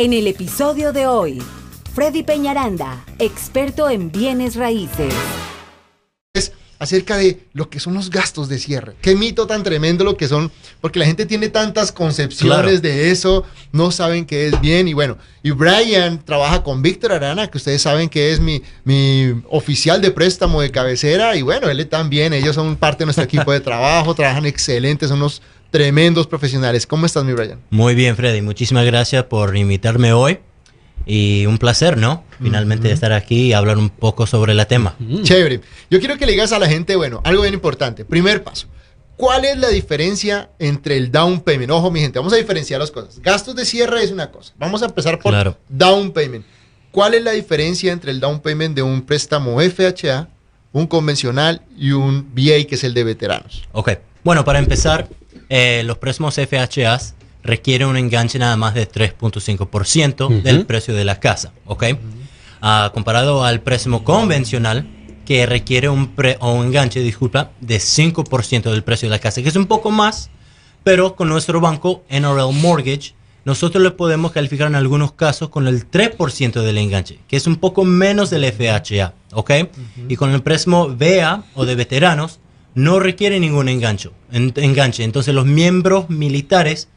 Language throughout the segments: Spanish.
En el episodio de hoy, Freddy Peñaranda, experto en bienes raíces. Es acerca de lo que son los gastos de cierre. Qué mito tan tremendo lo que son, porque la gente tiene tantas concepciones de eso, no saben qué es bien. Y bueno, y Brian trabaja con Víctor Arana, que ustedes saben que es mi, mi oficial de préstamo de cabecera. Y bueno, él también, ellos son parte de nuestro equipo de trabajo, trabajan excelentes, son unos tremendos profesionales. ¿Cómo estás, mi Brian? Muy bien, Freddy. Muchísimas gracias por invitarme hoy. Y un placer, ¿no? Finalmente estar aquí y hablar un poco sobre el tema. Chévere. Yo quiero que le digas a la gente, bueno, algo bien importante. Primer paso. ¿Cuál es la diferencia entre el down payment? Ojo, mi gente, vamos a diferenciar las cosas. Gastos de cierre es una cosa. Vamos a empezar por Claro. down payment. ¿Cuál es la diferencia entre el down payment de un préstamo FHA, un convencional y un VA, que es el de veteranos? Ok. Bueno, para empezar, eh, los préstamos FHAs requieren un enganche nada más de 3.5% del precio de la casa. ¿Ok? Ah, comparado al préstamo convencional, que requiere un, pre- o un enganche, disculpa, de 5% del precio de la casa, que es un poco más, pero con nuestro banco NRL Mortgage, nosotros le podemos calificar en algunos casos con el 3% del enganche, que es un poco menos del FHA, ¿ok? Y con el préstamo VA o de veteranos, no requiere ningún enganche. en- enganche. Entonces los miembros militares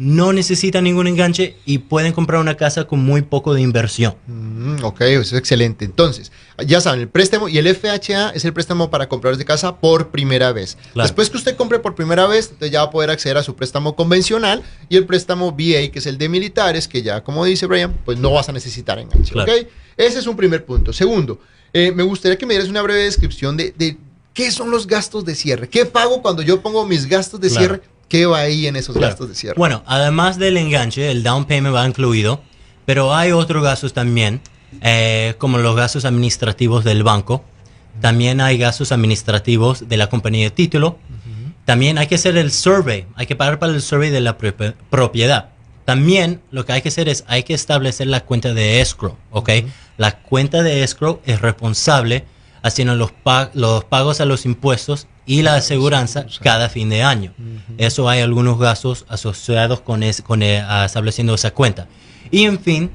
no necesitan ningún enganche y pueden comprar una casa con muy poco de inversión. Mm, ok, eso es excelente. Entonces, ya saben, el préstamo y el FHA es el préstamo para compradores de casa por primera vez. Claro. Después que usted compre por primera vez, entonces ya va a poder acceder a su préstamo convencional y el préstamo VA, que es el de militares, que ya, como dice Brian, pues no vas a necesitar enganche. Claro. ¿ok? Ese es un primer punto. Segundo, eh, me gustaría que me dieras una breve descripción de, de qué son los gastos de cierre. ¿Qué pago cuando yo pongo mis gastos de Claro. cierre? ¿Qué va ahí en esos Claro. gastos de cierre? Bueno, además del enganche, el down payment va incluido, pero hay otros gastos también, eh, como los gastos administrativos del banco. También hay gastos administrativos de la compañía de título. También hay que hacer el survey, hay que pagar para el survey de la propi- propiedad. También lo que hay que hacer es, hay que establecer la cuenta de escrow, ¿ok? La cuenta de escrow es responsable haciendo los, los pagos a los impuestos y la aseguranza cada fin de año. Eso hay algunos gastos asociados con, es- con eh, estableciendo esa cuenta. Y en fin,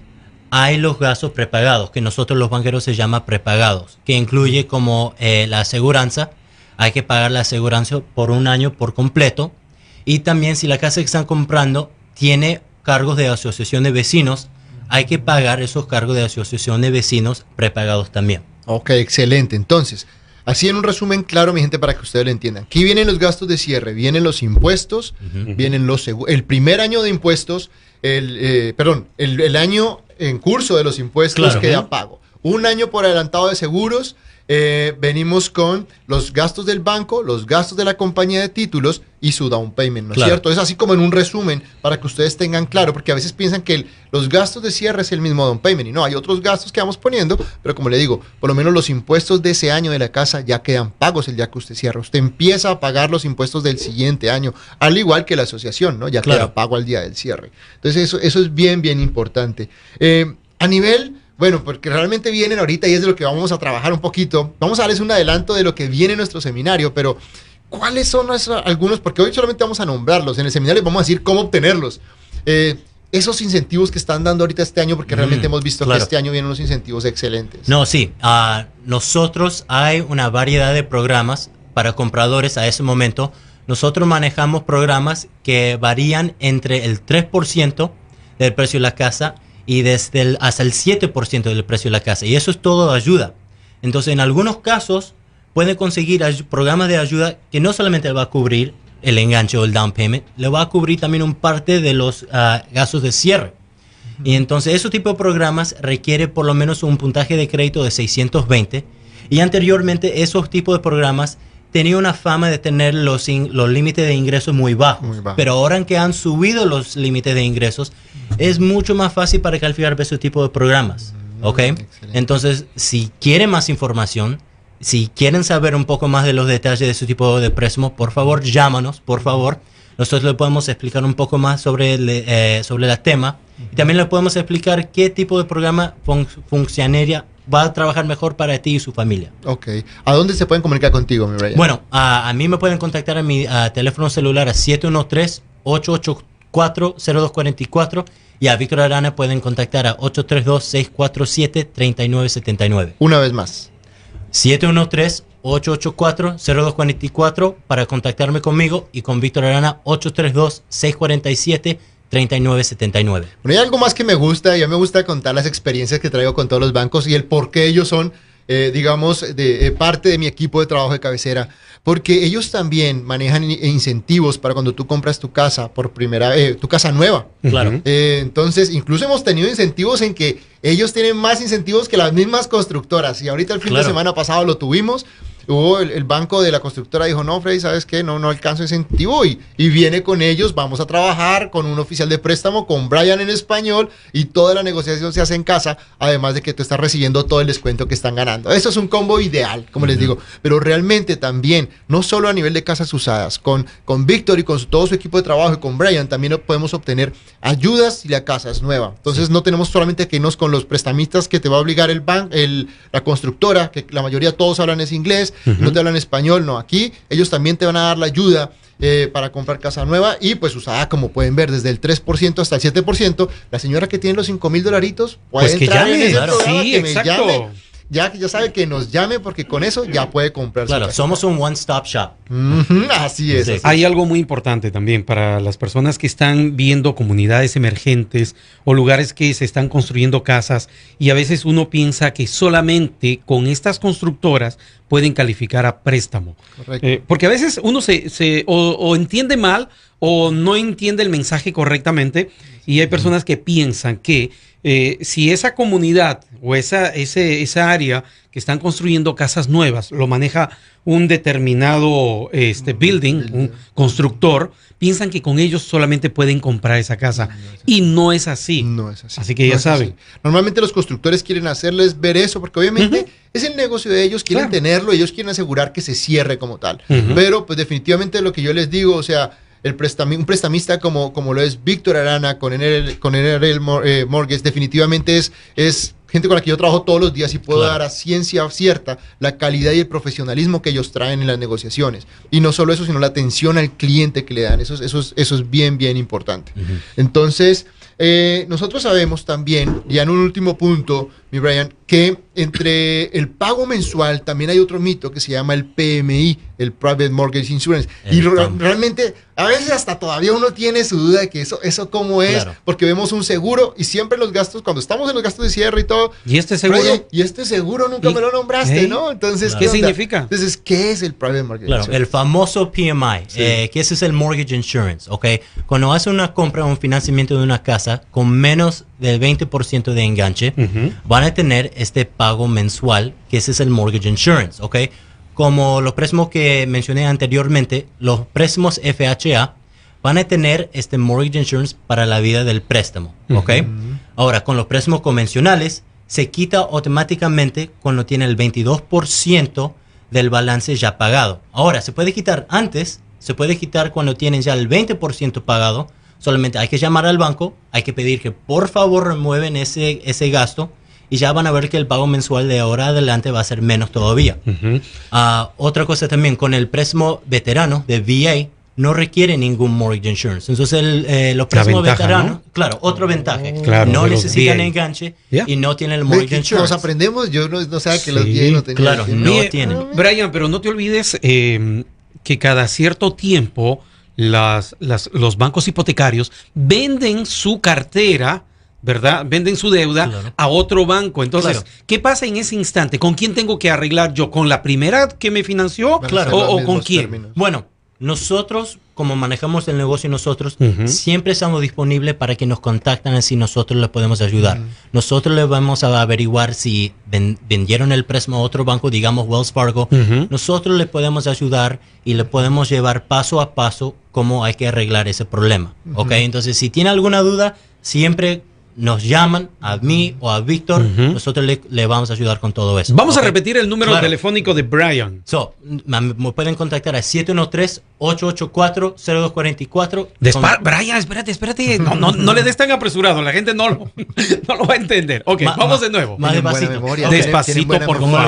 hay los gastos prepagados, que nosotros los banqueros se llama prepagados, que incluye como eh, la aseguranza, hay que pagar la aseguranza por un año por completo, y también si la casa que están comprando tiene cargos de asociación de vecinos, hay que pagar esos cargos de asociación de vecinos prepagados también. Ok, excelente. Entonces, así en un resumen claro, mi gente, para que ustedes lo entiendan. Aquí vienen los gastos de cierre, vienen los impuestos, vienen los el primer año de impuestos, el, eh, perdón, el, el año en curso de los impuestos Claro. que ya pago. Un año por adelantado de seguros. Eh, venimos con los gastos del banco, los gastos de la compañía de títulos y su down payment, ¿no es Claro. cierto? Es así como en un resumen para que ustedes tengan claro, porque a veces piensan que el- los gastos de cierre es el mismo down payment y no, hay otros gastos que vamos poniendo, pero como le digo, por lo menos los impuestos de ese año de la casa ya quedan pagos el día que usted cierra. Usted empieza a pagar los impuestos del siguiente año, al igual que la asociación, ¿no? Ya Claro. queda pago al día del cierre. Entonces eso, eso es bien, bien importante. Eh, a nivel... Bueno, porque realmente vienen ahorita y es de lo que vamos a trabajar un poquito. Vamos a darles un adelanto de lo que viene en nuestro seminario, pero ¿cuáles son algunos? Porque hoy solamente vamos a nombrarlos. En el seminario les vamos a decir cómo obtenerlos. Eh, esos incentivos que están dando ahorita este año, porque Mm, realmente hemos visto claro. que este año vienen unos incentivos excelentes. No, sí. ah, nosotros hay una variedad de programas para compradores a ese momento. Nosotros manejamos programas que varían entre el 3% del precio de la casa y desde el, hasta el 7% del precio de la casa. Y eso es todo ayuda. Entonces, en algunos casos, pueden conseguir programas de ayuda que no solamente va a cubrir el enganche o el down payment, le va a cubrir también un parte de los ah, gastos de cierre. Y entonces ese tipo de programas requiere por lo menos un puntaje de crédito de 620. Y anteriormente esos tipos de programas tenían una fama de tener los, in- los límites de ingresos muy bajos. Muy. Pero ahora que han subido los límites de ingresos, es mucho más fácil para calificar para ese tipo de programas. ¿Ok? excelente. Entonces, si quieren más información, si quieren saber un poco más de los detalles de ese tipo de préstamo, por favor, llámanos, por favor. Nosotros le podemos explicar un poco más sobre el, eh, sobre el tema y también le podemos explicar qué tipo de programa fun- funcionaria va a trabajar mejor para ti y su familia. Ok. ¿A dónde se pueden comunicar contigo, mi Brian? Bueno, a, a mí me pueden contactar a mi a teléfono celular a 713-884-0244 Y a Víctor Arana pueden contactar a 832-647-3979. Una vez más. 713-884-0244 para contactarme conmigo y con Víctor Arana 832-647-3979. 3979. Bueno, hay algo más que me gusta, ya me gusta contar las experiencias que traigo con todos los bancos y el por qué ellos son, eh, digamos, de, eh, parte de mi equipo de trabajo de cabecera, porque ellos también manejan incentivos para cuando tú compras tu casa por primera vez, eh, tu casa nueva. Claro. entonces, incluso hemos tenido incentivos en que ellos tienen más incentivos que las mismas constructoras y ahorita el fin de semana pasado lo tuvimos hubo el, banco de la constructora dijo, no, Freddy, ¿sabes qué? No, no alcanzo incentivo y, y viene con ellos, vamos a trabajar con un oficial de préstamo, con Brian en español y toda la negociación se hace en casa, además de que tú estás recibiendo todo el descuento que están ganando. Eso es un combo ideal, como les digo, pero realmente también, no solo a nivel de casas usadas, con, con Víctor y con todo su equipo de trabajo y con Brian, también podemos obtener ayudas si la casa es nueva. Entonces no tenemos solamente que irnos con los prestamistas que te va a obligar el banco, la constructora, que la mayoría todos hablan es inglés, no te hablan español, no. Aquí ellos también te van a dar la ayuda eh, para comprar casa nueva y pues usada, como pueden ver, desde el 3% hasta el 7%. La señora que tiene los 5 mil dolaritos puede pues entrar llame, en ese claro. sí, que me exacto. llame ya, ya sabe que nos llame porque con eso ya puede comprar. Claro, somos un one-stop shop. Así es. Sí. así Hay algo muy importante también para las personas que están viendo comunidades emergentes o lugares que se están construyendo casas y a veces uno piensa que solamente con estas constructoras pueden calificar a préstamo. Correcto. Eh, porque a veces uno se, se- o, o entiende mal o no entiende el mensaje correctamente y hay personas que piensan que eh, si esa comunidad o esa, ese, esa área que están construyendo casas nuevas lo maneja un determinado este, building, un constructor, piensan que con ellos solamente pueden comprar esa casa. Y no es así. No es así. Así que ya No saben. Normalmente los constructores quieren hacerles ver eso, porque obviamente es el negocio de ellos, quieren Claro. tenerlo, ellos quieren asegurar que se cierre como tal. Pero pues definitivamente lo que yo les digo, o sea, el prestami- un prestamista como, como lo es Víctor Arana con NRL, con NRL Mor- eh, Mortgage, definitivamente es, es gente con la que yo trabajo todos los días y puedo Claro. dar a ciencia cierta la calidad y el profesionalismo que ellos traen en las negociaciones. Y no solo eso, sino la atención al cliente que le dan. Eso es, eso es, eso es bien, bien importante. Entonces, eh, nosotros sabemos también, ya en un último punto, mi Brian, que entre el pago mensual también hay otro mito que se llama el PMI, el Private Mortgage Insurance. y El realmente, a veces hasta todavía uno tiene su duda de que eso, eso cómo es, Claro. porque vemos un seguro y siempre los gastos, cuando estamos en los gastos de cierre y todo, ¿Y este seguro? Y este seguro nunca ¿Y- me lo nombraste, ¿Eh? ¿no? Entonces, Claro. ¿Qué significa? Entonces, ¿qué es el Private Mortgage Claro, Insurance? el famoso PMI, eh, que ese es el Mortgage Insurance, ¿ok? Cuando hace una compra o un financiamiento de una casa con menos del 20% de enganche, van a tener este pago mensual, que ese es el Mortgage Insurance, ¿ok? Como los préstamos que mencioné anteriormente, los préstamos FHA van a tener este Mortgage Insurance para la vida del préstamo, ¿ok? Ahora, con los préstamos convencionales, se quita automáticamente cuando tiene el 22% del balance ya pagado. Ahora, se puede quitar antes, se puede quitar cuando tienen ya el 20% pagado. Solamente hay que llamar al banco, hay que pedir que por favor remueven ese, ese gasto y ya van a ver que el pago mensual de ahora adelante va a ser menos todavía. Ah, otra cosa también, con el préstamo veterano de VA no requiere ningún mortgage insurance. Entonces, el, eh, los préstamos ventaja, veteranos, ¿no? claro, otro ventaja. Claro, no los necesitan VA. enganche y no tienen el mortgage insurance. Nos aprendemos, yo no, no sabía que los Sí, VA no tenían. claro, no tienen. Brian, pero no te olvides eh, que cada cierto tiempo las, las- los bancos hipotecarios venden su cartera, ¿verdad? Venden su deuda Claro. a otro banco. Entonces, Claro. ¿qué pasa en ese instante? ¿Con quién tengo que arreglar yo? ¿Con la primera que me financió? Claro. ¿O, con quién? términos. Bueno, nosotros, como manejamos el negocio nosotros, siempre estamos disponibles para que nos contacten así nosotros les podemos ayudar. Nosotros les vamos a averiguar si ven- vendieron el préstamo a otro banco, digamos Wells Fargo. Nosotros les podemos ayudar y le podemos llevar paso a paso cómo hay que arreglar ese problema. ¿Ok? Entonces, si tiene alguna duda, siempre nos llaman a mí o a Víctor, nosotros le, le vamos a ayudar con todo eso. Vamos a repetir el número Claro. telefónico de Brian. So, me, me pueden contactar a 713-884-0244. Despa- Con- Brian, espérate, espérate. No, no, no le des tan apresurado. La gente no lo, no lo va a entender. Ok, Ma- vamos ma- de nuevo. Más despacito. memoria, Ok. tienen- Despacito, por favor.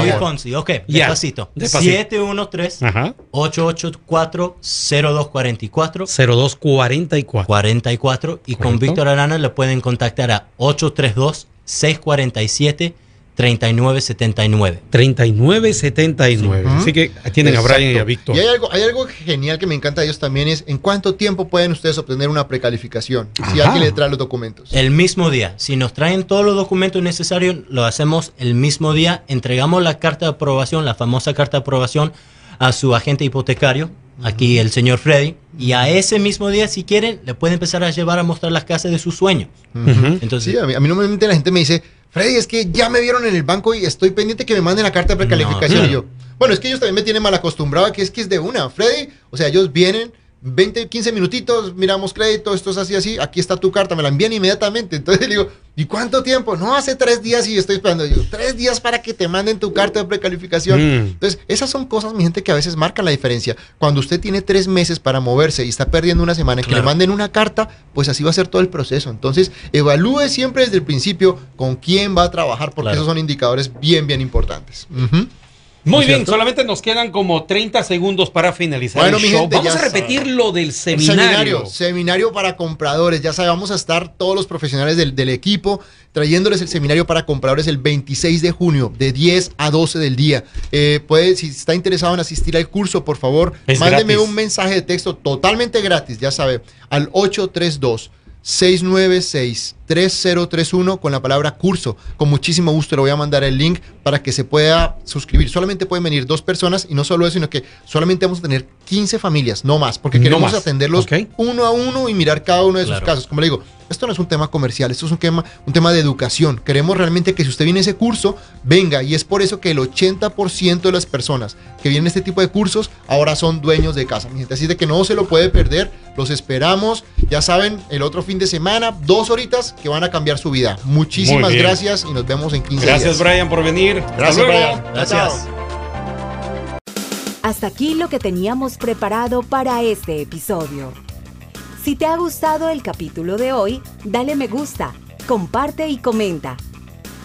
Ok, Ya, despacito. despacito. 713 Ajá. 884-0244. 0244. 44 y con. Víctor Arana le pueden contactar a 832-647-3979. 3979. Así que tienen a Brian y a. Víctor. Y hay algo, hay algo genial que me encanta de ellos también es en cuánto tiempo pueden ustedes obtener una precalificación si alguien le trae los documentos. El mismo día, si nos traen todos los documentos necesarios, lo hacemos el mismo día, entregamos la carta de aprobación, la famosa carta de aprobación a su agente hipotecario, aquí el señor Freddy, y a ese mismo día, si quieren, le puede empezar a llevar a mostrar las casas de sus sueños. Entonces, Sí, a mí, a mí normalmente la gente me dice, Freddy, es que ya me vieron en el banco y estoy pendiente que me manden la carta de precalificación. No. Y yo, bueno, es que ellos también me tienen mal acostumbrado que es que es de una. Freddy, o sea, ellos vienen, 20, 15 minutitos, miramos crédito, esto es así, así, aquí está tu carta, me la envían inmediatamente. Entonces le digo, ¿y cuánto tiempo? No, hace tres días y estoy esperando. Yo, tres días para que te manden tu carta de precalificación. Mm. Entonces, esas son cosas, mi gente, que a veces marcan la diferencia. Cuando usted tiene tres meses para moverse y está perdiendo una semana que le manden una carta, pues así va a ser todo el proceso. Entonces, evalúe siempre desde el principio con quién va a trabajar, porque Claro. esos son indicadores bien, bien importantes. Muy ¿Es bien, cierto? solamente nos quedan como 30 segundos para finalizar Bueno, el mi show. gente, Vamos a repetir lo del El seminario. seminario para compradores. Ya sabemos, vamos a estar todos los profesionales del, del equipo trayéndoles el seminario para compradores el 26 de junio, de 10 a 12 del día. Eh, puede, si está interesado en asistir al curso, por favor, Es mándeme gratis. un mensaje de texto totalmente gratis, ya sabe, al 832 696 3031 con la palabra curso. Con muchísimo gusto le voy a mandar el link para que se pueda suscribir. Solamente pueden venir dos personas y no solo eso, sino que solamente vamos a tener 15 familias, no más, porque No queremos más. atenderlos Ok. uno a uno y mirar cada uno de sus Claro. casos. Como le digo, esto no es un tema comercial, esto es un tema, un tema de educación. Queremos realmente que si usted viene a ese curso, venga. Y es por eso que el 80% de las personas que vienen a este tipo de cursos ahora son dueños de casa. Mi gente, así de que no se lo puede perder. Los esperamos. Ya saben, el otro fin de semana, dos horitas que van a cambiar su vida. Muchísimas gracias y nos vemos en 15 Gracias, días. Brian, por venir. Hasta Gracias, luego. Brian. Gracias. Hasta aquí lo que teníamos preparado para este episodio. Si te ha gustado el capítulo de hoy, dale me gusta, comparte y comenta.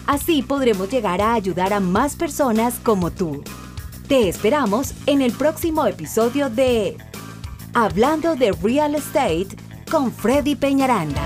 Así podremos llegar a ayudar a más personas como tú. Te esperamos en el próximo episodio de Hablando de Real Estate con Freddy Peñaranda.